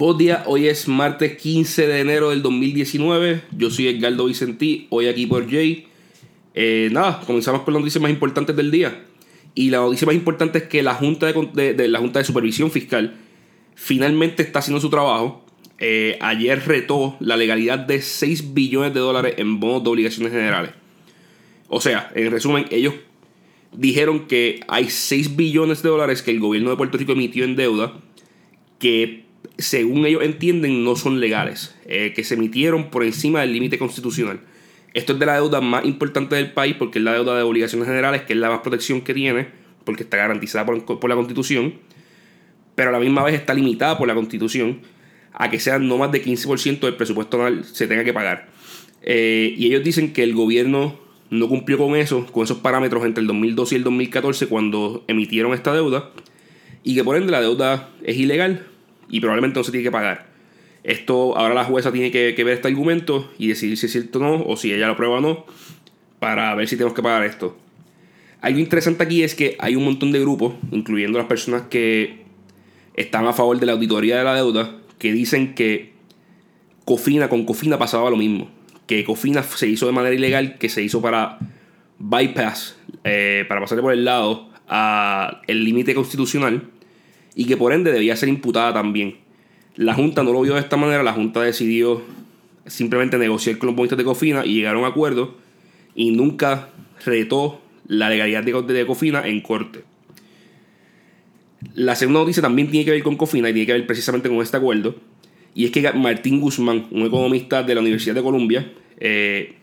Buenos días, hoy es martes 15 de enero del 2019. Yo soy Edgardo Vicentí, hoy aquí por Jay. Eh, nada, comenzamos con las noticias más importantes del día. Y la noticia más importante es que la Junta de, la Junta de Supervisión Fiscal finalmente está haciendo su trabajo. Eh, ayer retó la legalidad de 6 billones de dólares en bonos de obligaciones generales. O sea, en resumen, ellos dijeron que hay 6 billones de dólares que el gobierno de Puerto Rico emitió en deuda que según ellos entienden no son legales, eh, que se emitieron por encima del límite constitucional. Esto es de la deuda más importante del país porque es la deuda de obligaciones generales, que es la más protección que tiene, porque está garantizada por, la constitución, pero a la misma vez está limitada por la constitución a que sean no más de 15% del presupuesto anual se tenga que pagar. Eh, y ellos dicen que el gobierno no cumplió con eso, con esos parámetros entre el 2012 y el 2014 cuando emitieron esta deuda, y que por ende la deuda es ilegal y probablemente no se tiene que pagar. Esto ahora la jueza tiene que, ver este argumento y decidir si es cierto o no, o si ella lo prueba o no, para ver si tenemos que pagar esto. Algo interesante aquí es que hay un montón de grupos, incluyendo las personas que están a favor de la auditoría de la deuda, que dicen que Cofina con Cofina pasaba lo mismo. Que Cofina se hizo de manera ilegal, que se hizo para bypass, eh, para pasarle por el lado a el límite constitucional y que por ende debía ser imputada también. La Junta no lo vio de esta manera, la Junta decidió simplemente negociar con los bonistas de Cofina y llegar a un acuerdo y nunca retó la legalidad de, Cofina en corte. La segunda noticia también tiene que ver con Cofina y tiene que ver precisamente con este acuerdo. Y es que Martín Guzmán, un economista de la Universidad de Columbia, eh,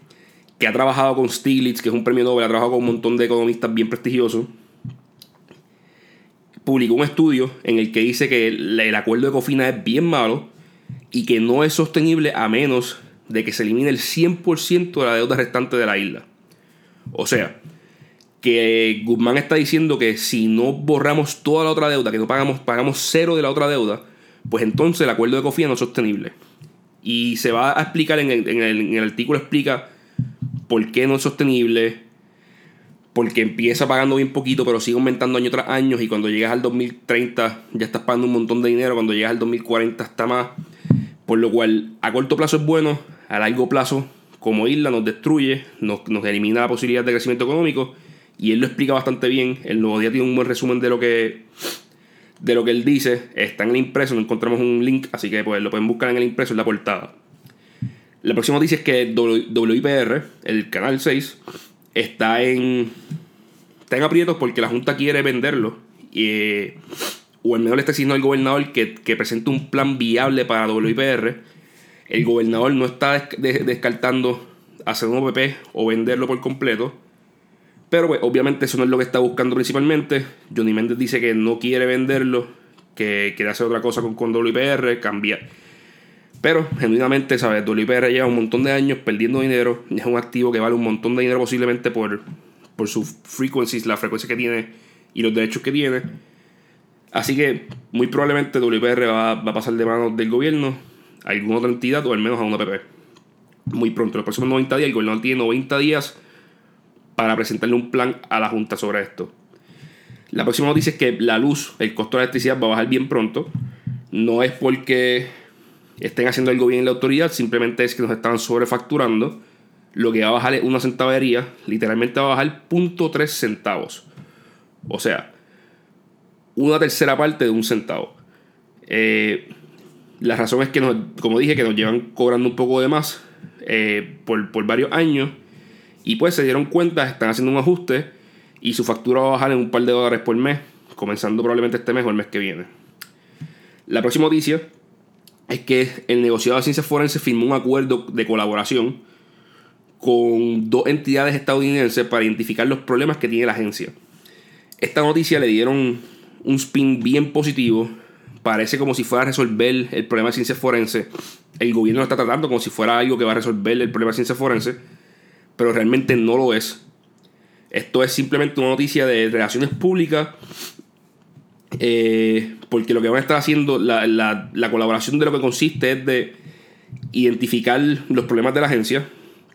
que ha trabajado con Stiglitz, que es un premio Nobel, ha trabajado con un montón de economistas bien prestigiosos, publicó un estudio en el que dice que el, acuerdo de Cofina es bien malo y que no es sostenible a menos de que se elimine el 100% de la deuda restante de la isla. O sea, que Guzmán está diciendo que si no borramos toda la otra deuda, que no pagamos, pagamos cero de la otra deuda, pues entonces el acuerdo de Cofina no es sostenible. Y se va a explicar en el, en el artículo, explica por qué no es sostenible, porque empieza pagando bien poquito, pero sigue aumentando año tras año y cuando llegas al 2030 ya estás pagando un montón de dinero, cuando llegas al 2040 está más, por lo cual a corto plazo es bueno, a largo plazo como isla nos destruye, nos, nos elimina la posibilidad de crecimiento económico y él lo explica bastante bien, el nuevo día tiene un buen resumen de lo que de lo que él dice, está en el impreso, no encontramos un link, así que pues lo pueden buscar en el impreso en la portada. La próxima noticia es que WIPR, el canal 6, está en, está en aprietos porque la Junta quiere venderlo. Y, o al menos le está diciendo al gobernador que, que presente un plan viable para WIPR. El gobernador no está descartando hacer un OPP o venderlo por completo. Pero pues, obviamente eso no es lo que está buscando principalmente. Johnny Méndez dice que no quiere venderlo, que quiere hacer otra cosa con, con WIPR, cambiar pero, genuinamente, ¿sabes? WIPR lleva un montón de años perdiendo dinero. Es un activo que vale un montón de dinero posiblemente por, por sus frequencies, la frecuencia que tiene y los derechos que tiene. Así que, muy probablemente WIPR va, va a pasar de manos del gobierno a alguna otra entidad o al menos a una PP. Muy pronto, los próximos 90 días, el gobierno tiene 90 días para presentarle un plan a la Junta sobre esto. La próxima noticia es que la luz, el costo de la electricidad va a bajar bien pronto. No es porque estén haciendo algo bien en la autoridad, simplemente es que nos están sobrefacturando. Lo que va a bajar es una centavería, literalmente va a bajar 0.3 centavos. O sea, una tercera parte de un centavo. Eh, la razón es que, nos, como dije, que nos llevan cobrando un poco de más eh, por, por varios años. Y pues se dieron cuenta, están haciendo un ajuste y su factura va a bajar en un par de dólares por mes, comenzando probablemente este mes o el mes que viene. La próxima noticia es que el negociado de ciencias forenses firmó un acuerdo de colaboración con dos entidades estadounidenses para identificar los problemas que tiene la agencia. Esta noticia le dieron un spin bien positivo. Parece como si fuera a resolver el problema de ciencias forenses. El gobierno lo está tratando como si fuera algo que va a resolver el problema de ciencias forenses. Pero realmente no lo es. Esto es simplemente una noticia de relaciones públicas eh, porque lo que van a estar haciendo, la, la, colaboración de lo que consiste es de identificar los problemas de la agencia,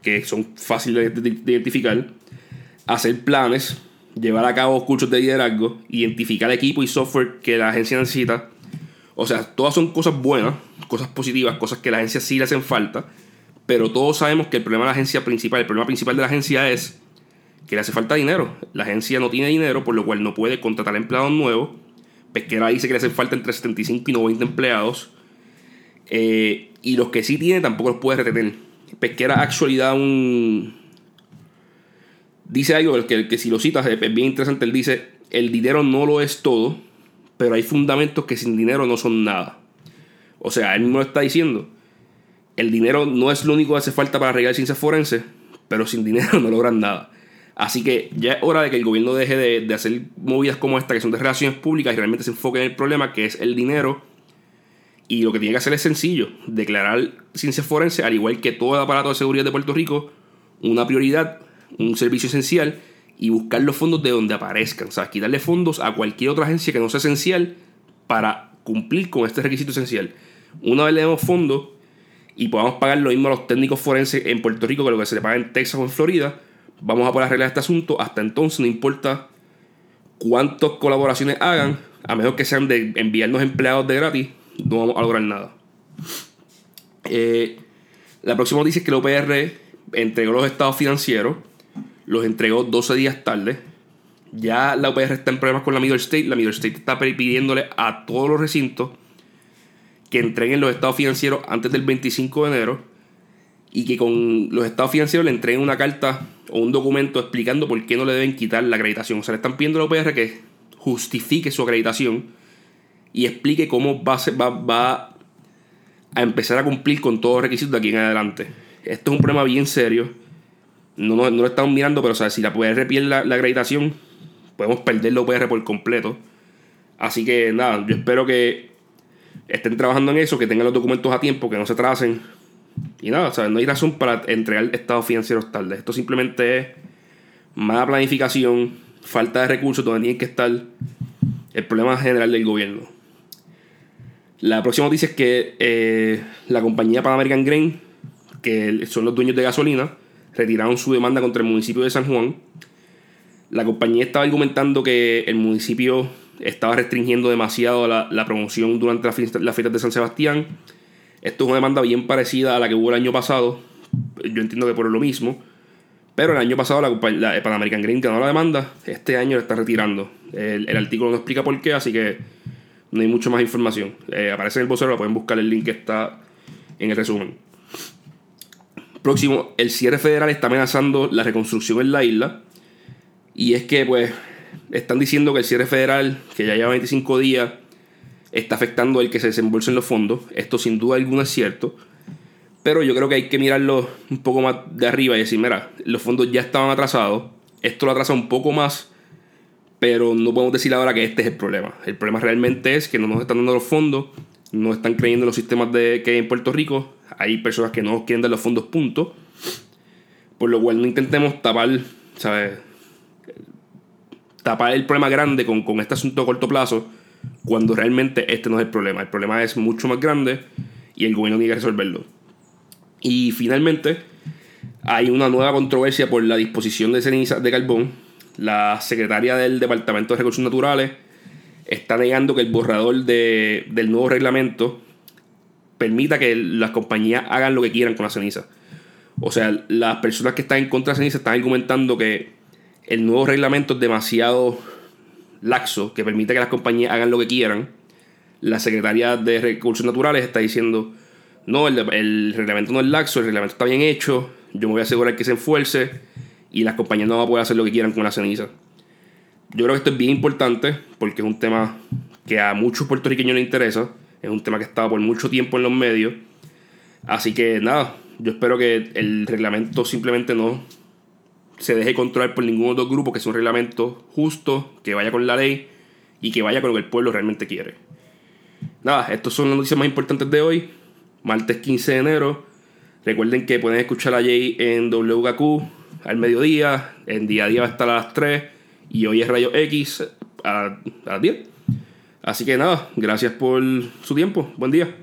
que son fáciles de, identificar, hacer planes, llevar a cabo cursos de liderazgo, identificar equipo y software que la agencia necesita. O sea, todas son cosas buenas, cosas positivas, cosas que la agencia sí le hacen falta, pero todos sabemos que el problema de la agencia principal, el problema principal de la agencia es que le hace falta dinero. La agencia no tiene dinero, por lo cual no puede contratar empleados nuevos. Pesquera dice que le hacen falta entre 75 y 90 empleados. Eh, y los que sí tiene tampoco los puede retener. Pesquera actualidad un... Dice algo que, que si lo citas es bien interesante. Él dice, el dinero no lo es todo, pero hay fundamentos que sin dinero no son nada. O sea, él mismo lo está diciendo. El dinero no es lo único que hace falta para arreglar ciencias forenses, pero sin dinero no logran nada. Así que ya es hora de que el gobierno deje de, hacer movidas como esta, que son de relaciones públicas, y realmente se enfoque en el problema, que es el dinero. Y lo que tiene que hacer es sencillo, declarar ciencias forenses, al igual que todo el aparato de seguridad de Puerto Rico, una prioridad, un servicio esencial, y buscar los fondos de donde aparezcan. O sea, quitarle fondos a cualquier otra agencia que no sea esencial para cumplir con este requisito esencial. Una vez le demos fondos y podamos pagar lo mismo a los técnicos forenses en Puerto Rico que lo que se le paga en Texas o en Florida, Vamos a poder arreglar este asunto. Hasta entonces no importa cuántas colaboraciones hagan, a menos que sean de enviarnos empleados de gratis, no vamos a lograr nada. Eh, la próxima noticia es que la OPR entregó los estados financieros, los entregó 12 días tarde. Ya la OPR está en problemas con la Middle State. La Middle State está pidiéndole a todos los recintos que entreguen los estados financieros antes del 25 de enero y que con los estados financieros le entreguen una carta o un documento explicando por qué no le deben quitar la acreditación. O sea, le están pidiendo a la OPR que justifique su acreditación y explique cómo va a, empezar a cumplir con todos los requisitos de aquí en adelante. Esto es un problema bien serio. No, no, lo estamos mirando, pero o sea, si la OPR pierde la, la acreditación, podemos perder la OPR por completo. Así que nada, yo espero que estén trabajando en eso, que tengan los documentos a tiempo, que no se trasen y nada, no hay razón para entregar estados financieros tarde. Esto simplemente es mala planificación, falta de recursos donde tienen que estar el problema general del gobierno. La próxima noticia es que eh, la compañía Pan American Grain, que son los dueños de gasolina, retiraron su demanda contra el municipio de San Juan. La compañía estaba argumentando que el municipio estaba restringiendo demasiado la, promoción durante las fiestas de San Sebastián esto es una demanda bien parecida a la que hubo el año pasado. Yo entiendo que por lo mismo. Pero el año pasado la, la Green ganó la demanda. Este año la está retirando. El, artículo no explica por qué, así que no hay mucho más información. Eh, aparece en el vocero, pueden buscar el link que está en el resumen. Próximo, el cierre federal está amenazando la reconstrucción en la isla. Y es que, pues, están diciendo que el cierre federal, que ya lleva 25 días, está afectando el que se desembolsen los fondos. Esto sin duda alguna es cierto. Pero yo creo que hay que mirarlo un poco más de arriba y decir, mira, los fondos ya estaban atrasados. Esto lo atrasa un poco más. Pero no podemos decir ahora que este es el problema. El problema realmente es que no nos están dando los fondos. No están creyendo en los sistemas de, que hay en Puerto Rico. Hay personas que no quieren dar los fondos, punto. Por lo cual no intentemos tapar, ¿sabes? Tapar el problema grande con, con este asunto a corto plazo cuando realmente este no es el problema. El problema es mucho más grande y el gobierno tiene que resolverlo. Y finalmente, hay una nueva controversia por la disposición de cenizas de carbón. La secretaria del Departamento de Recursos Naturales está negando que el borrador de, del nuevo reglamento permita que las compañías hagan lo que quieran con la ceniza. O sea, las personas que están en contra de ceniza están argumentando que el nuevo reglamento es demasiado laxo que permite que las compañías hagan lo que quieran, la Secretaría de Recursos Naturales está diciendo, no, el, reglamento no es laxo, el reglamento está bien hecho, yo me voy a asegurar que se enfuerce y las compañías no van a poder hacer lo que quieran con la ceniza. Yo creo que esto es bien importante porque es un tema que a muchos puertorriqueños les interesa, es un tema que ha estado por mucho tiempo en los medios, así que nada, yo espero que el reglamento simplemente no se deje controlar por ningún otro grupo, que sea un reglamento justo, que vaya con la ley y que vaya con lo que el pueblo realmente quiere. Nada, estas son las noticias más importantes de hoy, martes 15 de enero. Recuerden que pueden escuchar a Jay en WKQ al mediodía, en día a día va a estar a las 3 y hoy es Rayo X a, a las 10. Así que nada, gracias por su tiempo. Buen día.